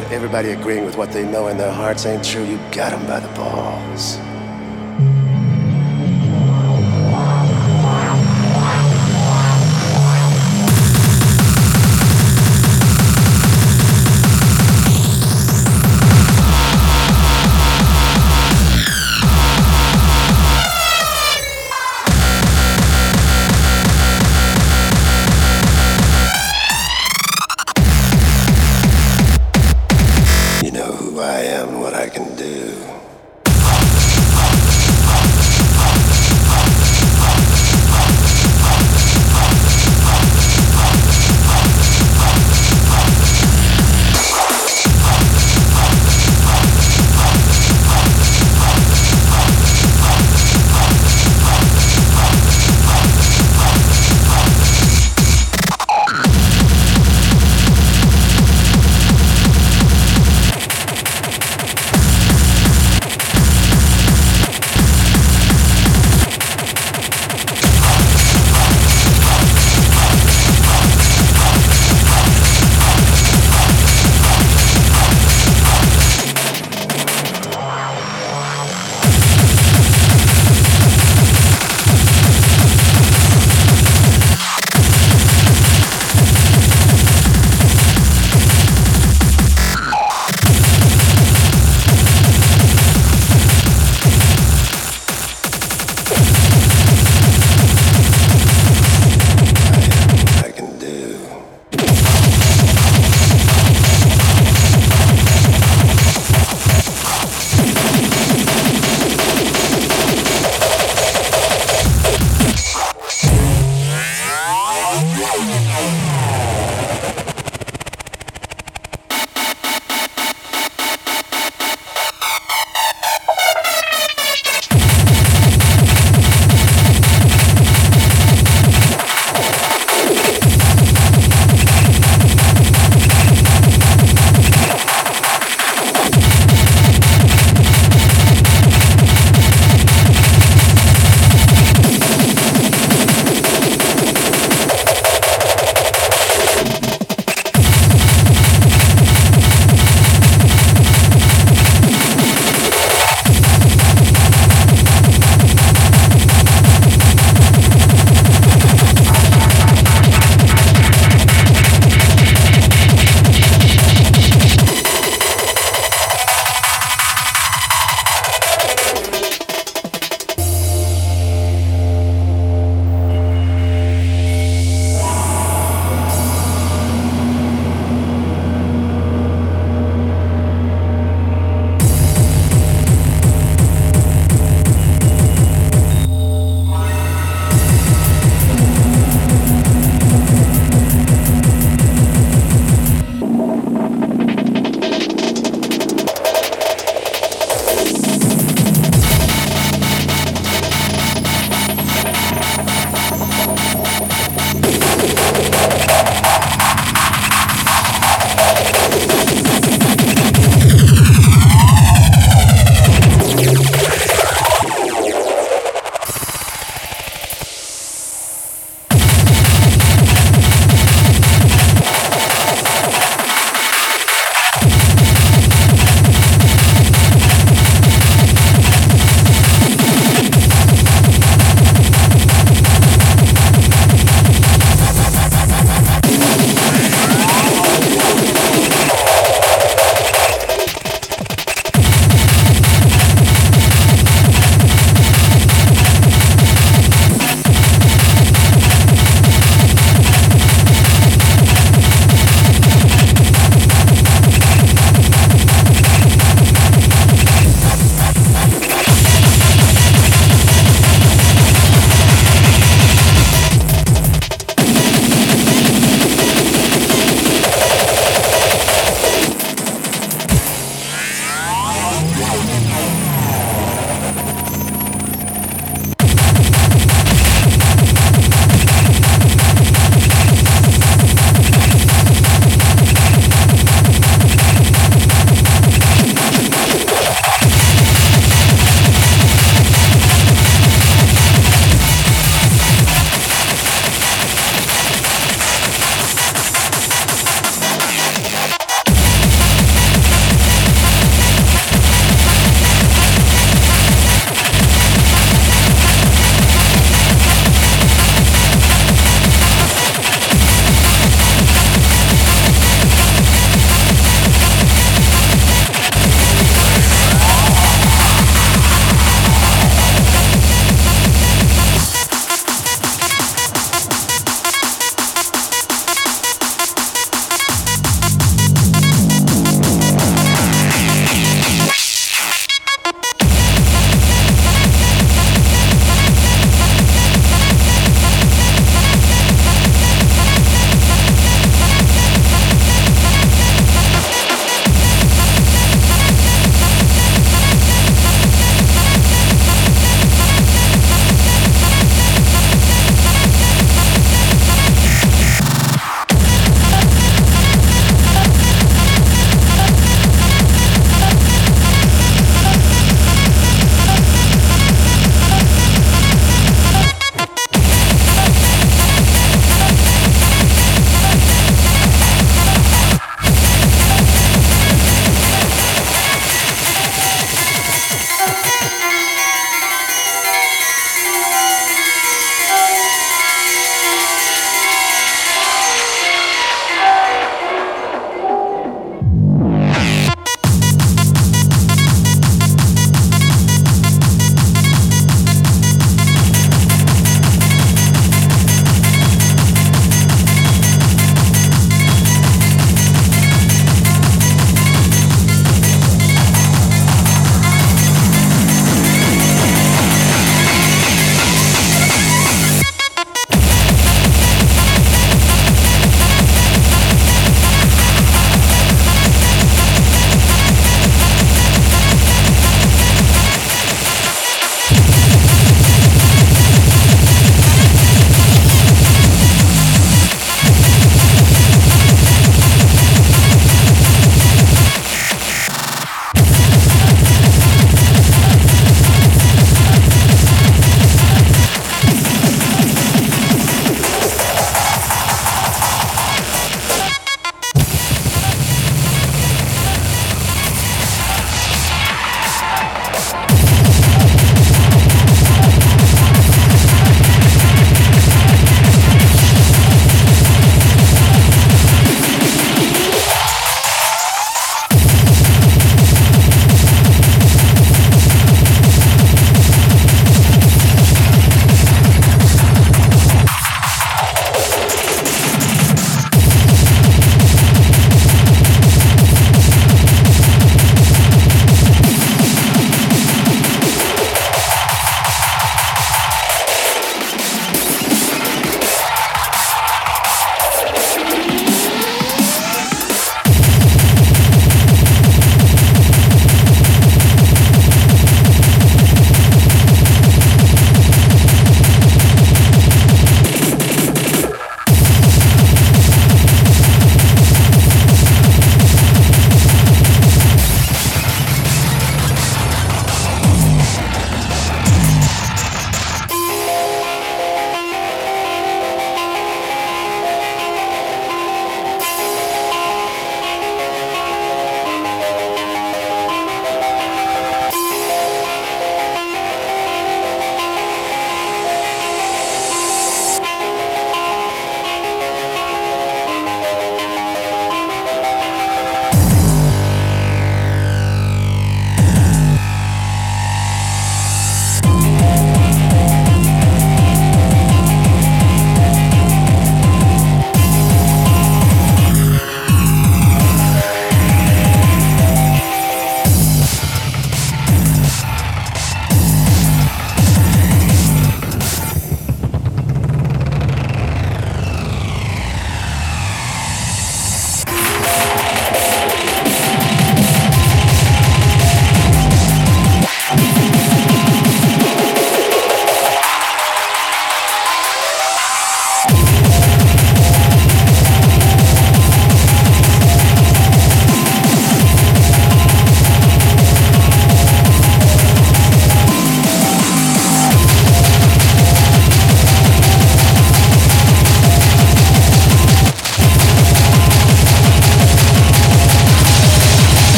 got everybody agreeing with what they know in their hearts ain't true, you got them by the balls.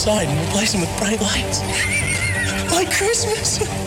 Inside and replace them with bright lights. Like Christmas.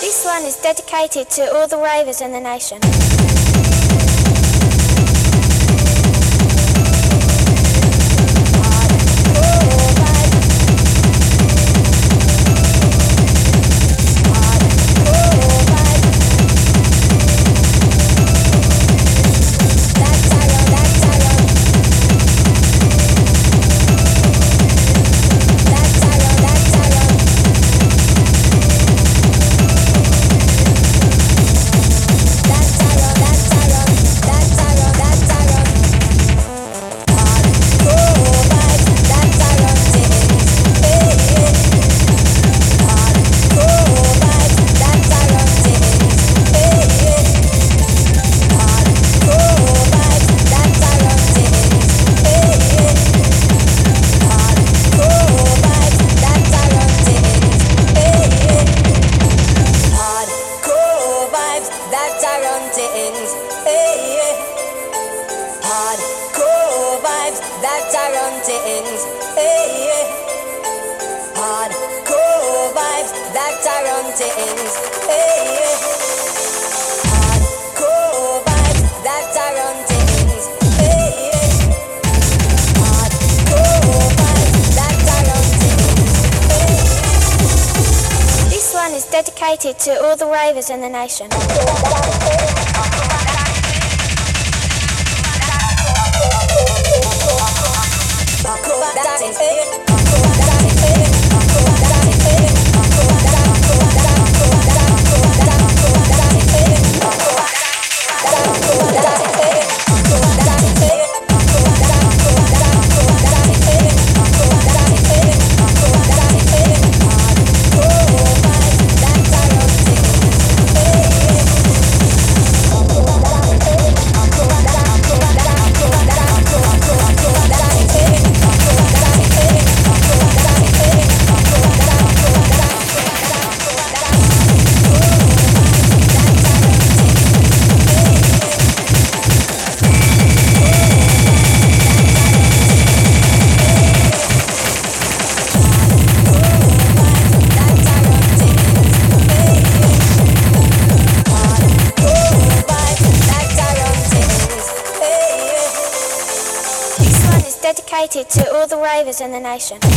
This one is dedicated to all the ravers in the nation. information. station.